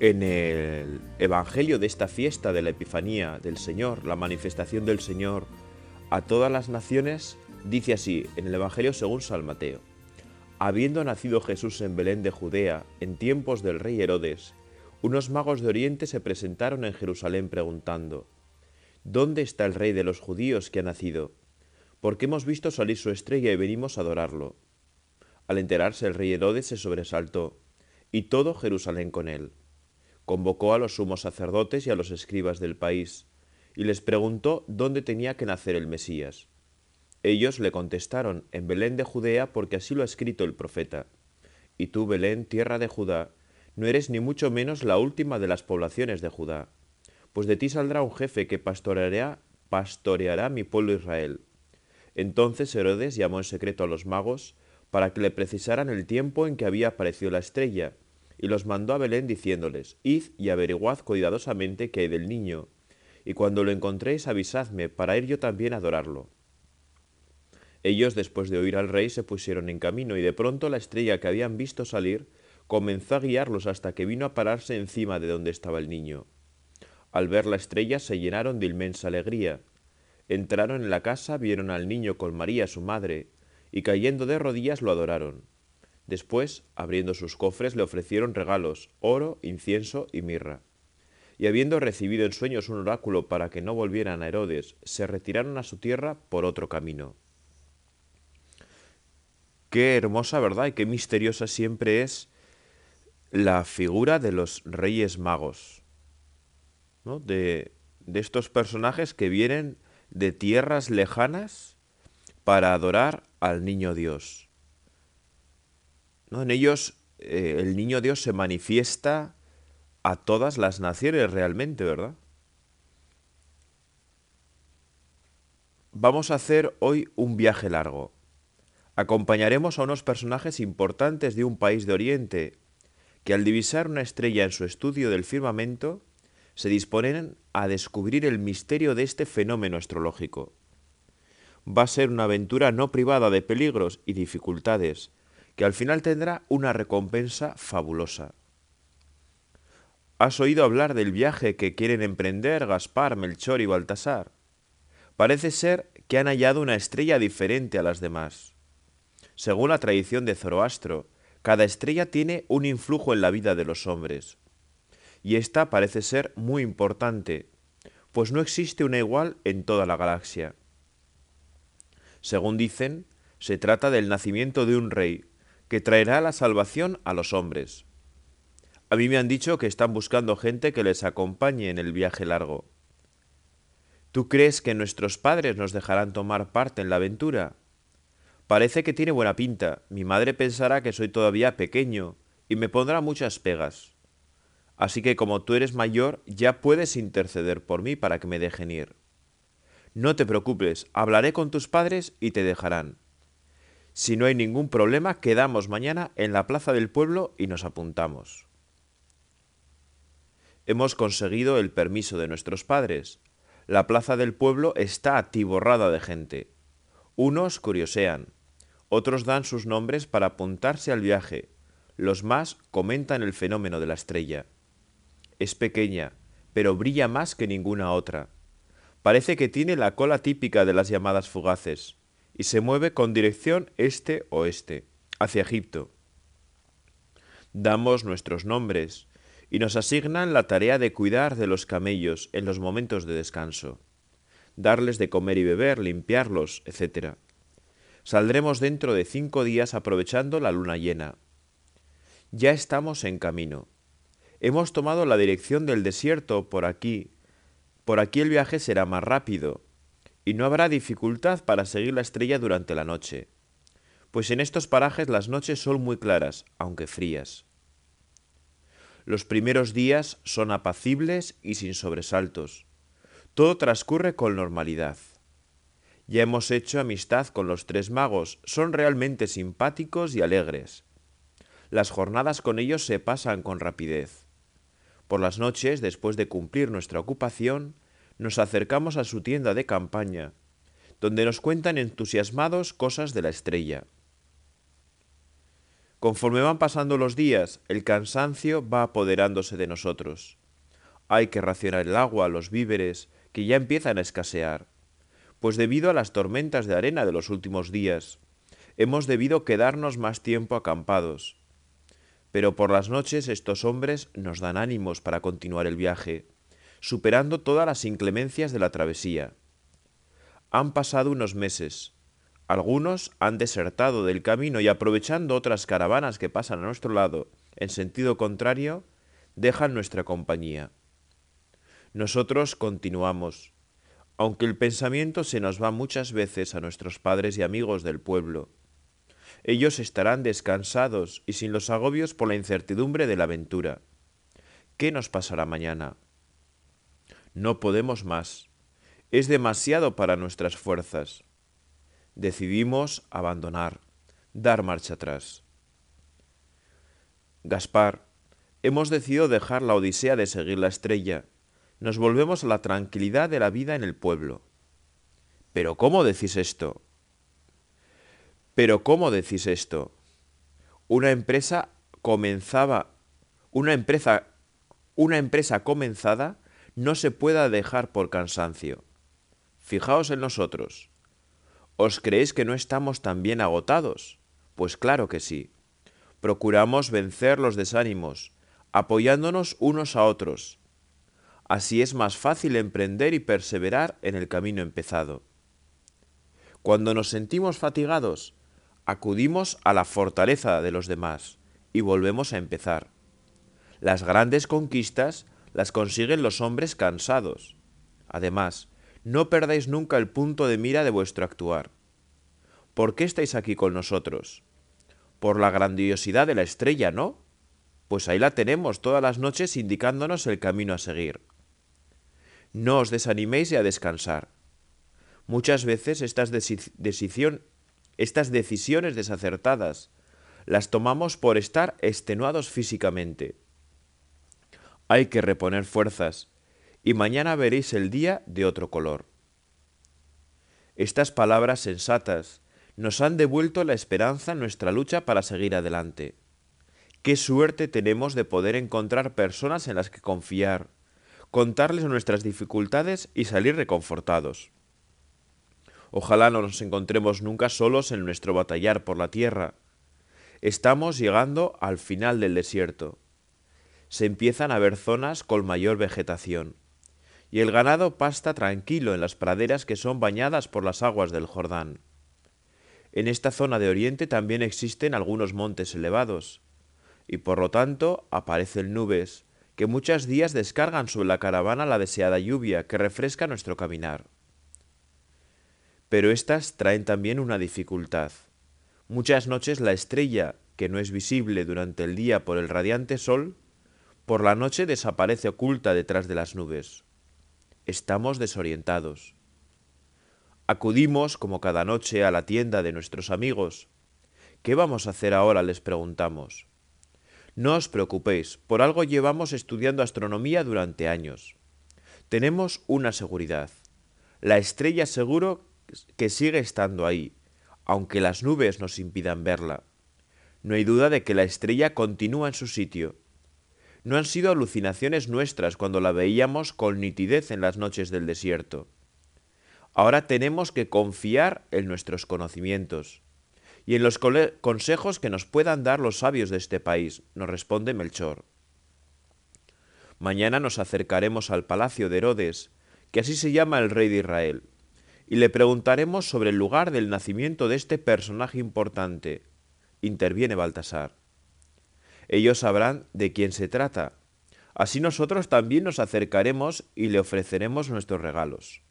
En el Evangelio de esta fiesta de la Epifanía del Señor, la manifestación del Señor a todas las naciones, dice así en el Evangelio según San Mateo. Habiendo nacido Jesús en Belén de Judea, en tiempos del rey Herodes, unos magos de Oriente se presentaron en Jerusalén preguntando, ¿Dónde está el rey de los judíos que ha nacido? Porque hemos visto salir su estrella y venimos a adorarlo. Al enterarse el rey Herodes se sobresaltó, y todo Jerusalén con él convocó a los sumos sacerdotes y a los escribas del país, y les preguntó dónde tenía que nacer el Mesías. Ellos le contestaron, en Belén de Judea, porque así lo ha escrito el profeta. Y tú, Belén, tierra de Judá, no eres ni mucho menos la última de las poblaciones de Judá, pues de ti saldrá un jefe que pastoreará, pastoreará mi pueblo Israel. Entonces Herodes llamó en secreto a los magos para que le precisaran el tiempo en que había aparecido la estrella, y los mandó a Belén diciéndoles, Id y averiguad cuidadosamente qué hay del niño, y cuando lo encontréis avisadme, para ir yo también a adorarlo. Ellos, después de oír al rey, se pusieron en camino, y de pronto la estrella que habían visto salir comenzó a guiarlos hasta que vino a pararse encima de donde estaba el niño. Al ver la estrella se llenaron de inmensa alegría. Entraron en la casa, vieron al niño con María su madre, y cayendo de rodillas lo adoraron. Después, abriendo sus cofres, le ofrecieron regalos, oro, incienso y mirra. Y habiendo recibido en sueños un oráculo para que no volvieran a Herodes, se retiraron a su tierra por otro camino. Qué hermosa, ¿verdad? Y qué misteriosa siempre es la figura de los reyes magos, ¿no? de, de estos personajes que vienen de tierras lejanas para adorar al niño Dios. En ellos eh, el niño Dios se manifiesta a todas las naciones realmente, ¿verdad? Vamos a hacer hoy un viaje largo. Acompañaremos a unos personajes importantes de un país de Oriente que al divisar una estrella en su estudio del firmamento se disponen a descubrir el misterio de este fenómeno astrológico. Va a ser una aventura no privada de peligros y dificultades, que al final tendrá una recompensa fabulosa. ¿Has oído hablar del viaje que quieren emprender Gaspar, Melchor y Baltasar? Parece ser que han hallado una estrella diferente a las demás. Según la tradición de Zoroastro, cada estrella tiene un influjo en la vida de los hombres. Y esta parece ser muy importante, pues no existe una igual en toda la galaxia. Según dicen, se trata del nacimiento de un rey, que traerá la salvación a los hombres. A mí me han dicho que están buscando gente que les acompañe en el viaje largo. ¿Tú crees que nuestros padres nos dejarán tomar parte en la aventura? Parece que tiene buena pinta. Mi madre pensará que soy todavía pequeño y me pondrá muchas pegas. Así que como tú eres mayor, ya puedes interceder por mí para que me dejen ir. No te preocupes, hablaré con tus padres y te dejarán. Si no hay ningún problema, quedamos mañana en la plaza del pueblo y nos apuntamos. Hemos conseguido el permiso de nuestros padres. La plaza del pueblo está atiborrada de gente. Unos curiosean, otros dan sus nombres para apuntarse al viaje, los más comentan el fenómeno de la estrella. Es pequeña, pero brilla más que ninguna otra. Parece que tiene la cola típica de las llamadas fugaces y se mueve con dirección este-oeste, hacia Egipto. Damos nuestros nombres y nos asignan la tarea de cuidar de los camellos en los momentos de descanso, darles de comer y beber, limpiarlos, etc. Saldremos dentro de cinco días aprovechando la luna llena. Ya estamos en camino. Hemos tomado la dirección del desierto por aquí. Por aquí el viaje será más rápido, y no habrá dificultad para seguir la estrella durante la noche, pues en estos parajes las noches son muy claras, aunque frías. Los primeros días son apacibles y sin sobresaltos. Todo transcurre con normalidad. Ya hemos hecho amistad con los tres magos, son realmente simpáticos y alegres. Las jornadas con ellos se pasan con rapidez. Por las noches, después de cumplir nuestra ocupación, nos acercamos a su tienda de campaña, donde nos cuentan entusiasmados cosas de la estrella. Conforme van pasando los días, el cansancio va apoderándose de nosotros. Hay que racionar el agua, los víveres, que ya empiezan a escasear pues debido a las tormentas de arena de los últimos días, hemos debido quedarnos más tiempo acampados. Pero por las noches estos hombres nos dan ánimos para continuar el viaje, superando todas las inclemencias de la travesía. Han pasado unos meses. Algunos han desertado del camino y aprovechando otras caravanas que pasan a nuestro lado en sentido contrario, dejan nuestra compañía. Nosotros continuamos aunque el pensamiento se nos va muchas veces a nuestros padres y amigos del pueblo. Ellos estarán descansados y sin los agobios por la incertidumbre de la aventura. ¿Qué nos pasará mañana? No podemos más. Es demasiado para nuestras fuerzas. Decidimos abandonar, dar marcha atrás. Gaspar, hemos decidido dejar la odisea de seguir la estrella nos volvemos a la tranquilidad de la vida en el pueblo. Pero ¿cómo decís esto? Pero ¿cómo decís esto? Una empresa comenzaba, una empresa, una empresa comenzada no se pueda dejar por cansancio. Fijaos en nosotros. ¿Os creéis que no estamos tan bien agotados? Pues claro que sí. Procuramos vencer los desánimos, apoyándonos unos a otros, Así es más fácil emprender y perseverar en el camino empezado. Cuando nos sentimos fatigados, acudimos a la fortaleza de los demás y volvemos a empezar. Las grandes conquistas las consiguen los hombres cansados. Además, no perdáis nunca el punto de mira de vuestro actuar. ¿Por qué estáis aquí con nosotros? Por la grandiosidad de la estrella, ¿no? Pues ahí la tenemos todas las noches indicándonos el camino a seguir. No os desaniméis y a descansar. Muchas veces estas, estas decisiones desacertadas las tomamos por estar extenuados físicamente. Hay que reponer fuerzas y mañana veréis el día de otro color. Estas palabras sensatas nos han devuelto la esperanza en nuestra lucha para seguir adelante. Qué suerte tenemos de poder encontrar personas en las que confiar, contarles nuestras dificultades y salir reconfortados. Ojalá no nos encontremos nunca solos en nuestro batallar por la tierra. Estamos llegando al final del desierto. Se empiezan a ver zonas con mayor vegetación, y el ganado pasta tranquilo en las praderas que son bañadas por las aguas del Jordán. En esta zona de Oriente también existen algunos montes elevados, y por lo tanto aparecen nubes, que muchos días descargan sobre la caravana la deseada lluvia que refresca nuestro caminar. Pero éstas traen también una dificultad. Muchas noches la estrella, que no es visible durante el día por el radiante sol, por la noche desaparece oculta detrás de las nubes. Estamos desorientados. Acudimos, como cada noche, a la tienda de nuestros amigos. ¿Qué vamos a hacer ahora? les preguntamos. No os preocupéis, por algo llevamos estudiando astronomía durante años. Tenemos una seguridad. La estrella seguro que sigue estando ahí, aunque las nubes nos impidan verla. No hay duda de que la estrella continúa en su sitio. No han sido alucinaciones nuestras cuando la veíamos con nitidez en las noches del desierto. Ahora tenemos que confiar en nuestros conocimientos y en los consejos que nos puedan dar los sabios de este país, nos responde Melchor. Mañana nos acercaremos al palacio de Herodes, que así se llama el rey de Israel, y le preguntaremos sobre el lugar del nacimiento de este personaje importante. Interviene Baltasar. Ellos sabrán de quién se trata. Así nosotros también nos acercaremos y le ofreceremos nuestros regalos.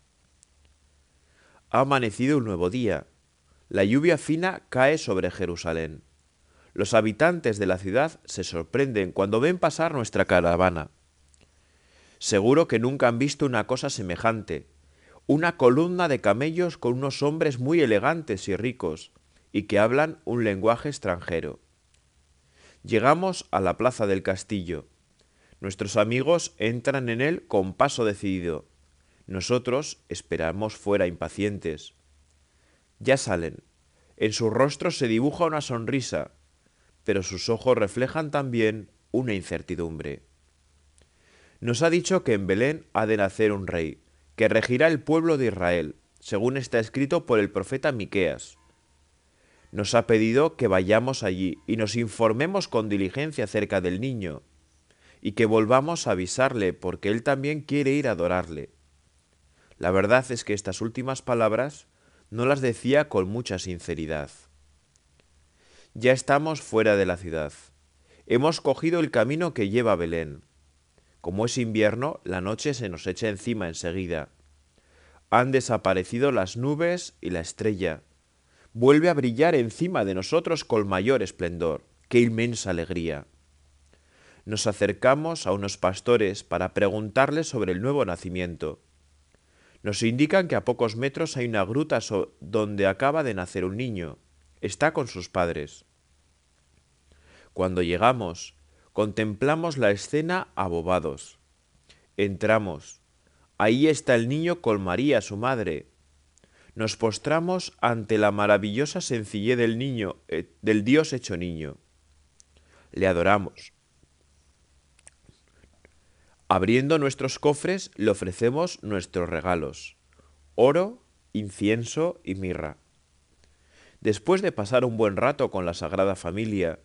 Ha amanecido un nuevo día, la lluvia fina cae sobre Jerusalén. Los habitantes de la ciudad se sorprenden cuando ven pasar nuestra caravana. Seguro que nunca han visto una cosa semejante. Una columna de camellos con unos hombres muy elegantes y ricos, y que hablan un lenguaje extranjero. Llegamos a la plaza del castillo. Nuestros amigos entran en él con paso decidido. Nosotros esperamos fuera impacientes. Ya salen. En sus rostros se dibuja una sonrisa, pero sus ojos reflejan también una incertidumbre. Nos ha dicho que en Belén ha de nacer un rey, que regirá el pueblo de Israel, según está escrito por el profeta Miqueas. Nos ha pedido que vayamos allí y nos informemos con diligencia acerca del niño, y que volvamos a avisarle porque él también quiere ir a adorarle. La verdad es que estas últimas palabras no las decía con mucha sinceridad. Ya estamos fuera de la ciudad. Hemos cogido el camino que lleva a Belén. Como es invierno, la noche se nos echa encima enseguida. Han desaparecido las nubes y la estrella. Vuelve a brillar encima de nosotros con mayor esplendor. ¡Qué inmensa alegría! Nos acercamos a unos pastores para preguntarles sobre el nuevo nacimiento. Nos indican que a pocos metros hay una gruta donde acaba de nacer un niño. Está con sus padres. Cuando llegamos, contemplamos la escena abobados. Entramos. Ahí está el niño con María, su madre. Nos postramos ante la maravillosa sencillez del niño, eh, del Dios hecho niño. Le adoramos. Abriendo nuestros cofres le ofrecemos nuestros regalos, oro, incienso y mirra. Después de pasar un buen rato con la Sagrada Familia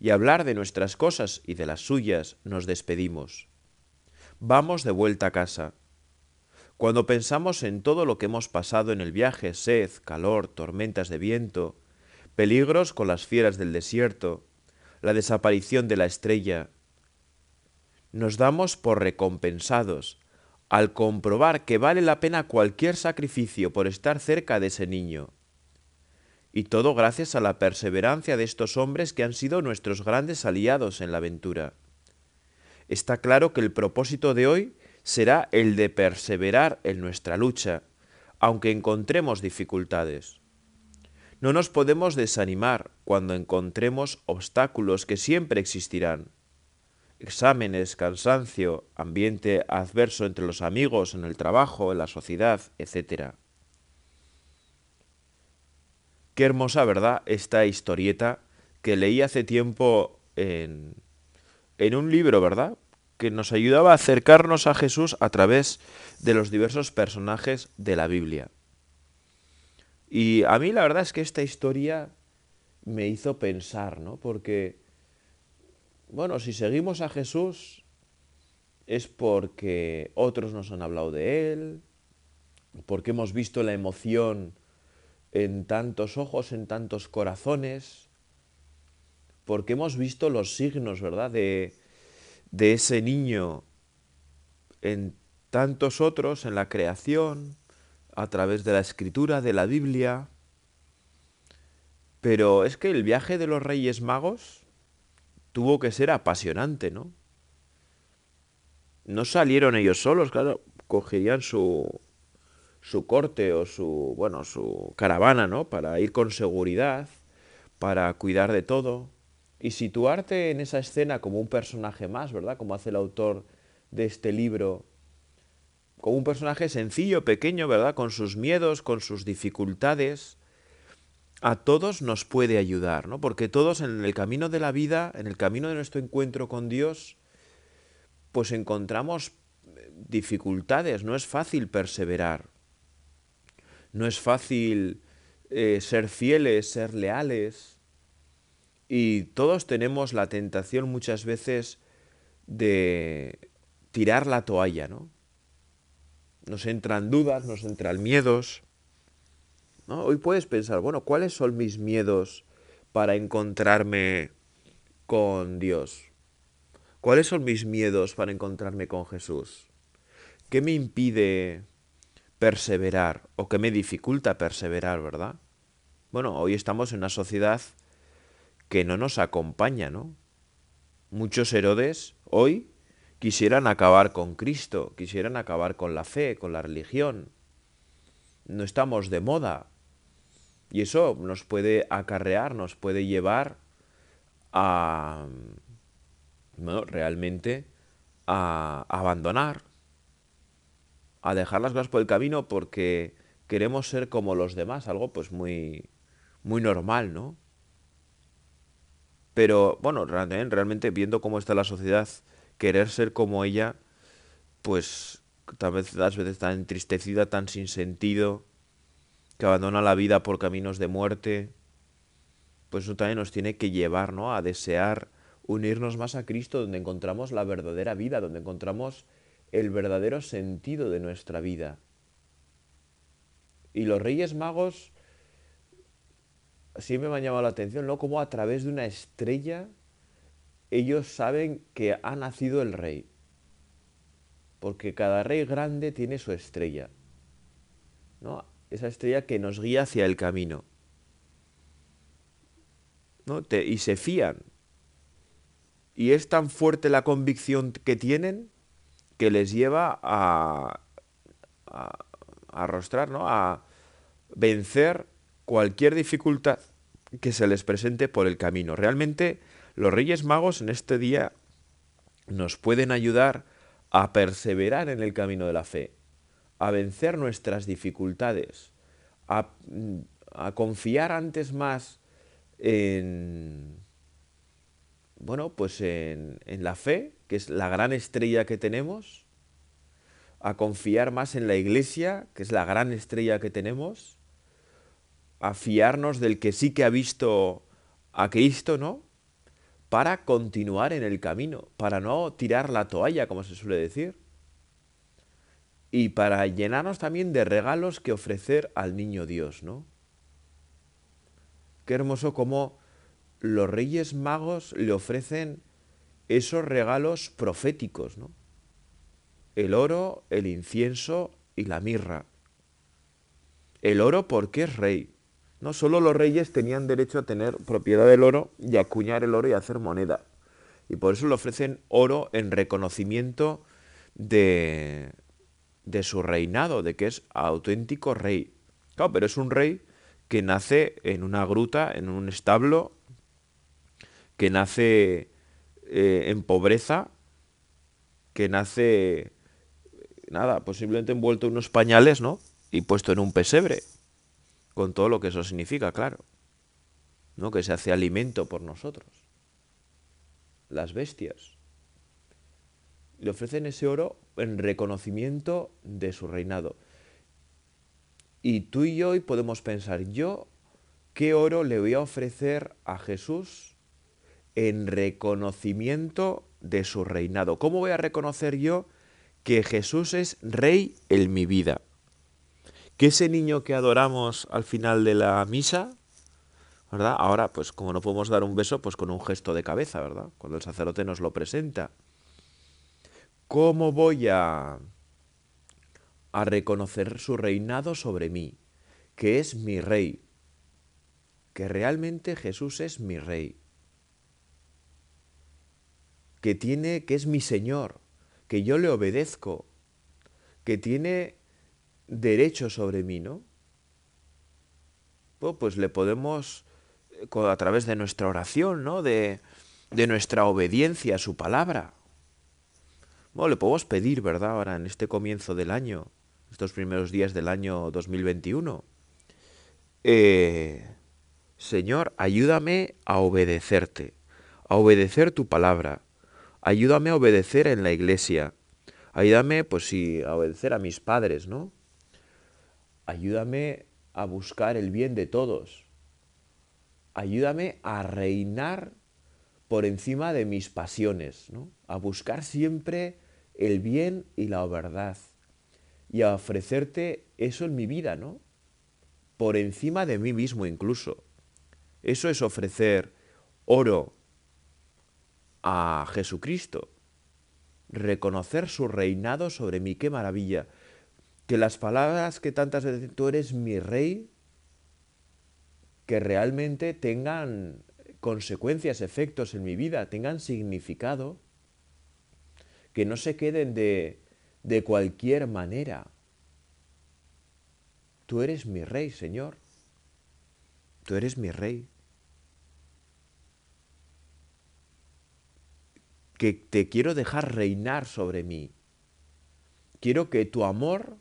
y hablar de nuestras cosas y de las suyas, nos despedimos. Vamos de vuelta a casa. Cuando pensamos en todo lo que hemos pasado en el viaje, sed, calor, tormentas de viento, peligros con las fieras del desierto, la desaparición de la estrella, nos damos por recompensados al comprobar que vale la pena cualquier sacrificio por estar cerca de ese niño. Y todo gracias a la perseverancia de estos hombres que han sido nuestros grandes aliados en la aventura. Está claro que el propósito de hoy será el de perseverar en nuestra lucha, aunque encontremos dificultades. No nos podemos desanimar cuando encontremos obstáculos que siempre existirán exámenes, cansancio, ambiente adverso entre los amigos, en el trabajo, en la sociedad, etc. Qué hermosa, ¿verdad? Esta historieta que leí hace tiempo en, en un libro, ¿verdad? Que nos ayudaba a acercarnos a Jesús a través de los diversos personajes de la Biblia. Y a mí la verdad es que esta historia me hizo pensar, ¿no? Porque bueno, si seguimos a Jesús es porque otros nos han hablado de Él, porque hemos visto la emoción en tantos ojos, en tantos corazones, porque hemos visto los signos, ¿verdad?, de, de ese niño en tantos otros, en la creación, a través de la escritura, de la Biblia. Pero es que el viaje de los Reyes Magos tuvo que ser apasionante, ¿no? No salieron ellos solos, claro, cogerían su, su corte o su, bueno, su caravana, ¿no? Para ir con seguridad, para cuidar de todo y situarte en esa escena como un personaje más, ¿verdad? Como hace el autor de este libro, como un personaje sencillo, pequeño, ¿verdad? Con sus miedos, con sus dificultades, a todos nos puede ayudar, ¿no? Porque todos en el camino de la vida, en el camino de nuestro encuentro con Dios, pues encontramos dificultades, no es fácil perseverar, no es fácil eh, ser fieles, ser leales, y todos tenemos la tentación muchas veces de tirar la toalla, ¿no? Nos entran dudas, nos entran miedos, Hoy puedes pensar, bueno, ¿cuáles son mis miedos para encontrarme con Dios? ¿Cuáles son mis miedos para encontrarme con Jesús? ¿Qué me impide perseverar o qué me dificulta perseverar, verdad? Bueno, hoy estamos en una sociedad que no nos acompaña, ¿no? Muchos Herodes hoy quisieran acabar con Cristo, quisieran acabar con la fe, con la religión. No estamos de moda. Y eso nos puede acarrear, nos puede llevar a, bueno, realmente a abandonar, a dejar las cosas por el camino porque queremos ser como los demás, algo pues muy, muy normal, ¿no? Pero bueno, realmente viendo cómo está la sociedad, querer ser como ella, pues tal vez las veces tan entristecida, tan sin sentido, que abandona la vida por caminos de muerte, pues eso también nos tiene que llevar, ¿no? A desear unirnos más a Cristo, donde encontramos la verdadera vida, donde encontramos el verdadero sentido de nuestra vida. Y los Reyes Magos siempre me han llamado la atención, ¿no? Como a través de una estrella ellos saben que ha nacido el rey. Porque cada rey grande tiene su estrella. ¿no? Esa estrella que nos guía hacia el camino. ¿no? y se fían. Y es tan fuerte la convicción que tienen que les lleva a, a, a arrostrar, ¿no? a vencer cualquier dificultad que se les presente por el camino. Realmente los Reyes Magos en este día nos pueden ayudar a perseverar en el camino de la fe, a vencer nuestras dificultades, a, confiar antes más en, bueno, pues en, la fe, que es la gran estrella que tenemos, a confiar más en la iglesia, que es la gran estrella que tenemos, a fiarnos del que sí que ha visto a Cristo, ¿no? Para continuar en el camino, para no tirar la toalla, como se suele decir. Y para llenarnos también de regalos que ofrecer al niño Dios, ¿no? Qué hermoso como los reyes magos le ofrecen esos regalos proféticos, ¿no? El oro, el incienso y la mirra. El oro porque es rey. No solo los reyes tenían derecho a tener propiedad del oro y acuñar el oro y hacer moneda. Y por eso le ofrecen oro en reconocimiento de, de su reinado, de que es auténtico rey. Claro, pero es un rey que nace en una gruta, en un establo, que nace eh, en pobreza, que nace, nada, posiblemente envuelto en unos pañales, ¿no? Y puesto en un pesebre con todo lo que eso significa, claro. ¿No? Que se hace alimento por nosotros. Las bestias. Le ofrecen ese oro en reconocimiento de su reinado. Y tú y yo hoy podemos pensar, yo, ¿qué oro le voy a ofrecer a Jesús en reconocimiento de su reinado? ¿Cómo voy a reconocer yo que Jesús es rey en mi vida? Que ese niño que adoramos al final de la misa, ¿verdad? Ahora, pues como no podemos dar un beso, pues con un gesto de cabeza, ¿verdad? Cuando el sacerdote nos lo presenta. ¿Cómo voy a, a reconocer su reinado sobre mí? Que es mi rey. Que realmente Jesús es mi rey. Que tiene, que es mi Señor. Que yo le obedezco. Que tiene derecho sobre mí, ¿no? pues le podemos, eh, a través de nuestra oración, ¿no? De, de nuestra obediencia a su palabra. Bueno, le podemos pedir, ¿verdad? Ahora en este comienzo del año, estos primeros días del año 2021. Eh, Señor, ayúdame a obedecerte, a obedecer tu palabra. Ayúdame a obedecer en la iglesia. Ayúdame, pues sí, a obedecer a mis padres, ¿no? Ayúdame a buscar el bien de todos. Ayúdame a reinar por encima de mis pasiones, ¿no? a buscar siempre el bien y la verdad y a ofrecerte eso en mi vida, ¿no? Por encima de mí mismo incluso. Eso es ofrecer oro a Jesucristo. Reconocer su reinado sobre mí, qué maravilla que las palabras que tantas veces tú eres mi rey, que realmente tengan consecuencias, efectos en mi vida, tengan significado, que no se queden de, de cualquier manera. Tú eres mi rey, Señor. Tú eres mi rey. Que te quiero dejar reinar sobre mí. Quiero que tu amor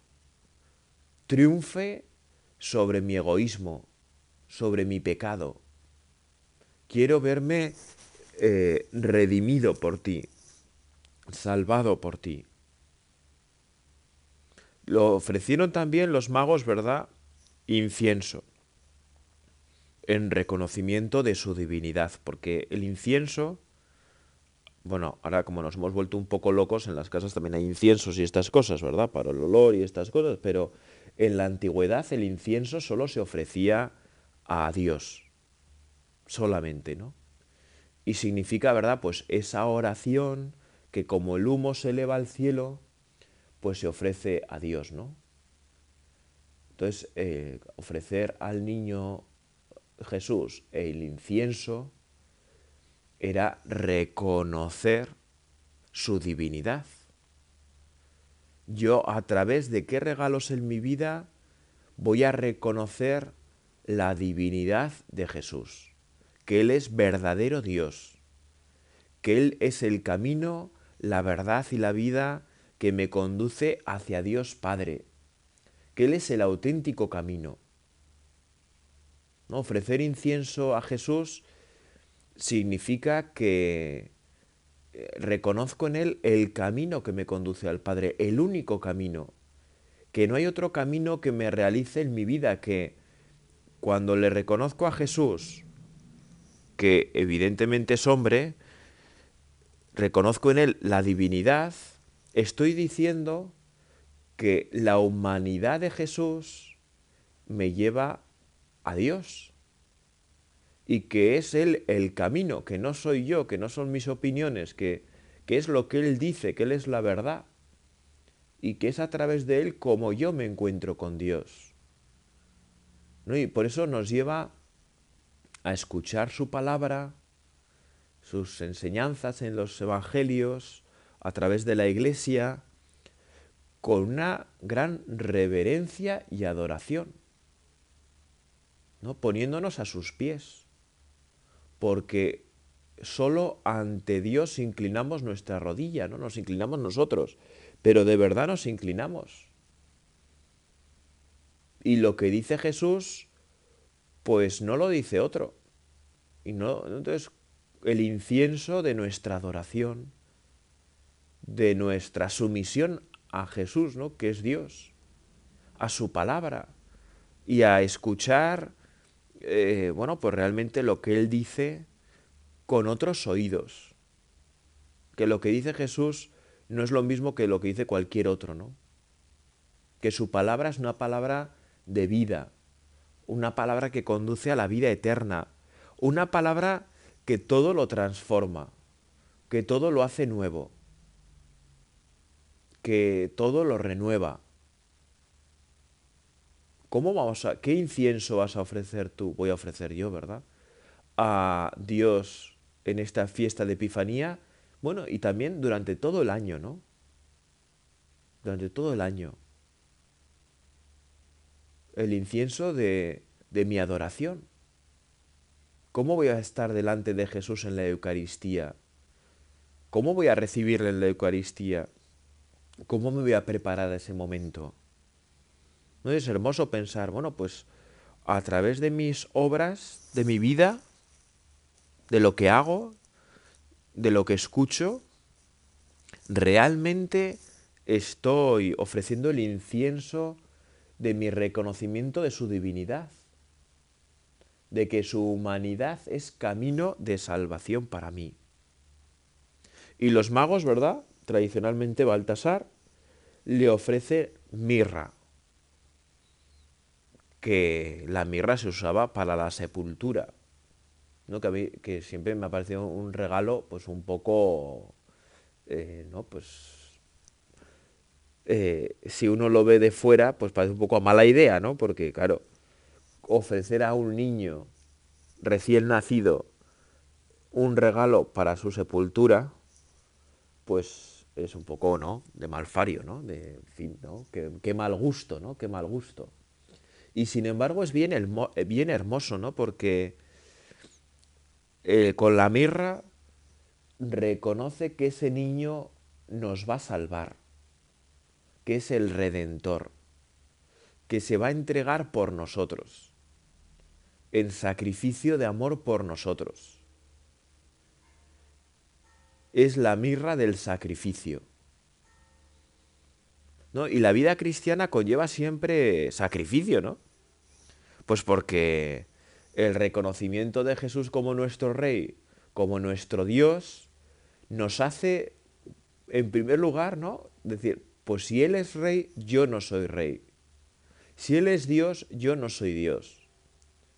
triunfe sobre mi egoísmo, sobre mi pecado. Quiero verme eh, redimido por ti, salvado por ti. Lo ofrecieron también los magos, ¿verdad? Incienso, en reconocimiento de su divinidad, porque el incienso, bueno, ahora como nos hemos vuelto un poco locos, en las casas también hay inciensos y estas cosas, ¿verdad? Para el olor y estas cosas, pero en la antigüedad el incienso solo se ofrecía a Dios, solamente, ¿no? Y significa, ¿verdad? Pues esa oración que como el humo se eleva al cielo, pues se ofrece a Dios, ¿no? Entonces, eh, ofrecer al niño Jesús el incienso era reconocer su divinidad. Yo a través de qué regalos en mi vida voy a reconocer la divinidad de Jesús, que Él es verdadero Dios, que Él es el camino, la verdad y la vida que me conduce hacia Dios Padre, que Él es el auténtico camino. ¿No? Ofrecer incienso a Jesús significa que reconozco en Él el camino que me conduce al Padre, el único camino, que no hay otro camino que me realice en mi vida, que cuando le reconozco a Jesús, que evidentemente es hombre, reconozco en Él la divinidad, Estoy diciendo que la humanidad de Jesús me lleva a Dios y que es Él el camino, que no soy yo, que no son mis opiniones, que, que es lo que Él dice, que Él es la verdad y que es a través de Él como yo me encuentro con Dios. ¿No? Y por eso nos lleva a escuchar su palabra, sus enseñanzas en los evangelios, a través de la iglesia con una gran reverencia y adoración, ¿no? poniéndonos a sus pies, porque solo ante Dios inclinamos nuestra rodilla, no nos inclinamos nosotros, pero de verdad nos inclinamos. Y lo que dice Jesús, pues no lo dice otro. Y no, entonces el incienso de nuestra adoración, de nuestra sumisión a Jesús, ¿no? que es Dios, a su palabra y a escuchar, eh, bueno, pues realmente lo que Él dice con otros oídos. Que lo que dice Jesús no es lo mismo que lo que dice cualquier otro, ¿no? Que su palabra es una palabra de vida, una palabra que conduce a la vida eterna, una palabra que todo lo transforma, que todo lo hace nuevo que todo lo renueva. ¿Cómo vamos a, qué incienso vas a ofrecer tú? Voy a ofrecer yo, ¿verdad? A Dios en esta fiesta de Epifanía, bueno, y también durante todo el año, ¿no? Durante todo el año. El incienso de, de mi adoración. ¿Cómo voy a estar delante de Jesús en la Eucaristía? ¿Cómo voy a recibirle en la Eucaristía? ¿Cómo me voy a preparar a ese momento? ¿No es hermoso pensar, bueno, pues a través de mis obras, de mi vida, de lo que hago, de lo que escucho, realmente estoy ofreciendo el incienso de mi reconocimiento de su divinidad, de que su humanidad es camino de salvación para mí. Y los magos, ¿verdad? tradicionalmente Baltasar le ofrece mirra, que la mirra se usaba para la sepultura, ¿no? que, siempre me ha parecido un regalo pues un poco, eh, ¿no? pues eh, si uno lo ve de fuera, pues parece un poco a mala idea, ¿no? Porque, claro, ofrecer a un niño recién nacido un regalo para su sepultura, pues es un poco, ¿no? De malfario, ¿no? De, fin, ¿no? Qué, mal gusto, ¿no? Qué mal gusto. Y sin embargo es bien, eh, bien hermoso, ¿no? Porque eh, con la mirra reconoce que ese niño nos va a salvar, que es el redentor, que se va a entregar por nosotros, en sacrificio de amor por nosotros es la mirra del sacrificio. Y la vida cristiana conlleva siempre sacrificio, ¿no? Pues porque el reconocimiento de Jesús como nuestro Rey, como nuestro Dios, nos hace, en primer lugar, ¿no? Decir, pues si Él es Rey, yo no soy Rey. Si Él es Dios, yo no soy Dios.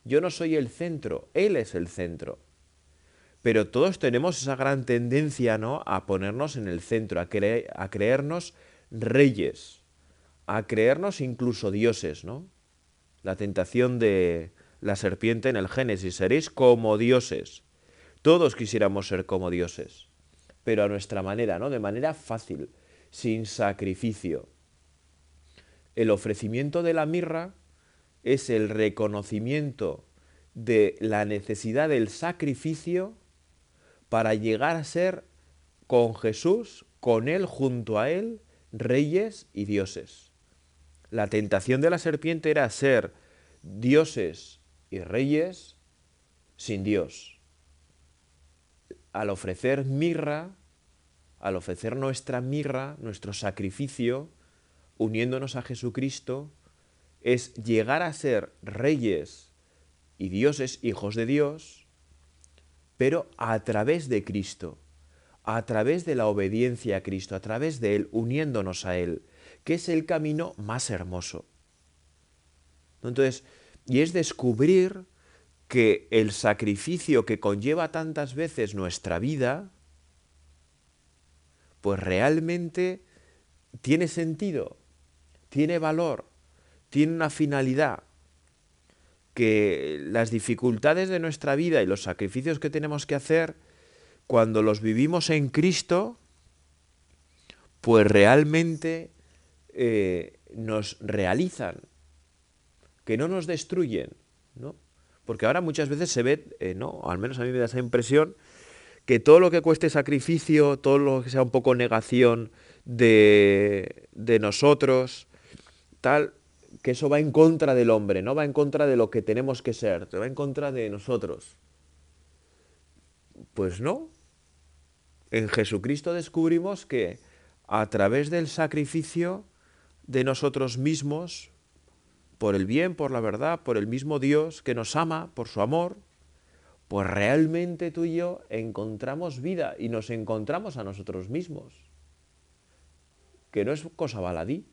Yo no soy el centro, Él es el centro. Pero todos tenemos esa gran tendencia, ¿no? A ponernos en el centro, a, a creernos reyes, a creernos incluso dioses, ¿no? La tentación de la serpiente en el Génesis, seréis como dioses. Todos quisiéramos ser como dioses, pero a nuestra manera, ¿no? De manera fácil, sin sacrificio. El ofrecimiento de la mirra es el reconocimiento de la necesidad del sacrificio para llegar a ser con Jesús, con Él, junto a Él, reyes y dioses. La tentación de la serpiente era ser dioses y reyes sin Dios. Al ofrecer mirra, al ofrecer nuestra mirra, nuestro sacrificio, uniéndonos a Jesucristo, es llegar a ser reyes y dioses, hijos de Dios, pero a través de Cristo, a través de la obediencia a Cristo, a través de Él, uniéndonos a Él, que es el camino más hermoso. Entonces, y es descubrir que el sacrificio que conlleva tantas veces nuestra vida, pues realmente tiene sentido, tiene valor, tiene una finalidad, que las dificultades de nuestra vida y los sacrificios que tenemos que hacer cuando los vivimos en Cristo, pues realmente eh, nos realizan, que no nos destruyen, ¿no? Porque ahora muchas veces se ve, eh, ¿no? Al menos a mí me da esa impresión, que todo lo que cueste sacrificio, todo lo que sea un poco negación de, de nosotros, tal, que eso va en contra del hombre, no va en contra de lo que tenemos que ser, va en contra de nosotros. Pues no. En Jesucristo descubrimos que a través del sacrificio de nosotros mismos, por el bien, por la verdad, por el mismo Dios que nos ama, por su amor, pues realmente tú y yo encontramos vida y nos encontramos a nosotros mismos. Que no es cosa baladí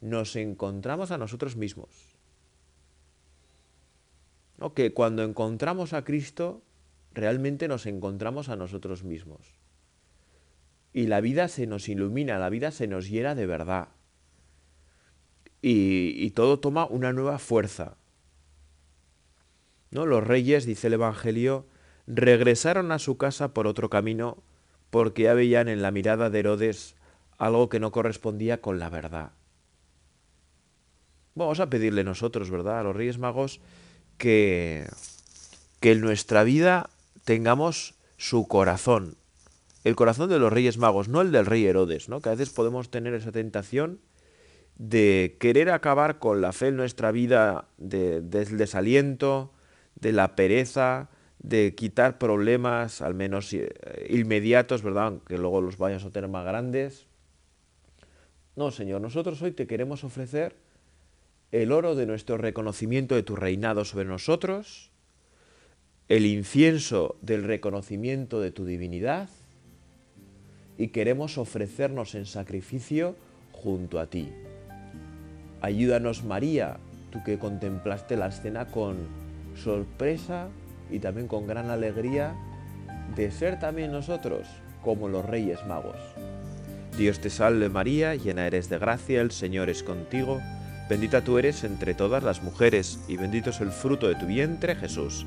nos encontramos a nosotros mismos. Que cuando encontramos a Cristo, realmente nos encontramos a nosotros mismos. Y la vida se nos ilumina, la vida se nos llena de verdad. Y, y todo toma una nueva fuerza. ¿No? Los reyes, dice el Evangelio, regresaron a su casa por otro camino porque ya veían en la mirada de Herodes algo que no correspondía con la verdad. Vamos a pedirle nosotros, ¿verdad? A los Reyes Magos que, que en nuestra vida tengamos su corazón. El corazón de los Reyes Magos, no el del Rey Herodes, ¿no? Que a veces podemos tener esa tentación de querer acabar con la fe en nuestra vida, de, del desaliento, de la pereza, de quitar problemas, al menos eh, inmediatos, ¿verdad? Que luego los vayas a tener más grandes. No, Señor, nosotros hoy te queremos ofrecer el oro de nuestro reconocimiento de tu reinado sobre nosotros, el incienso del reconocimiento de tu divinidad, y queremos ofrecernos en sacrificio junto a ti. Ayúdanos María, tú que contemplaste la escena con sorpresa y también con gran alegría de ser también nosotros como los reyes magos. Dios te salve María, llena eres de gracia, el Señor es contigo Bendita tú eres entre todas las mujeres, y bendito es el fruto de tu vientre, Jesús.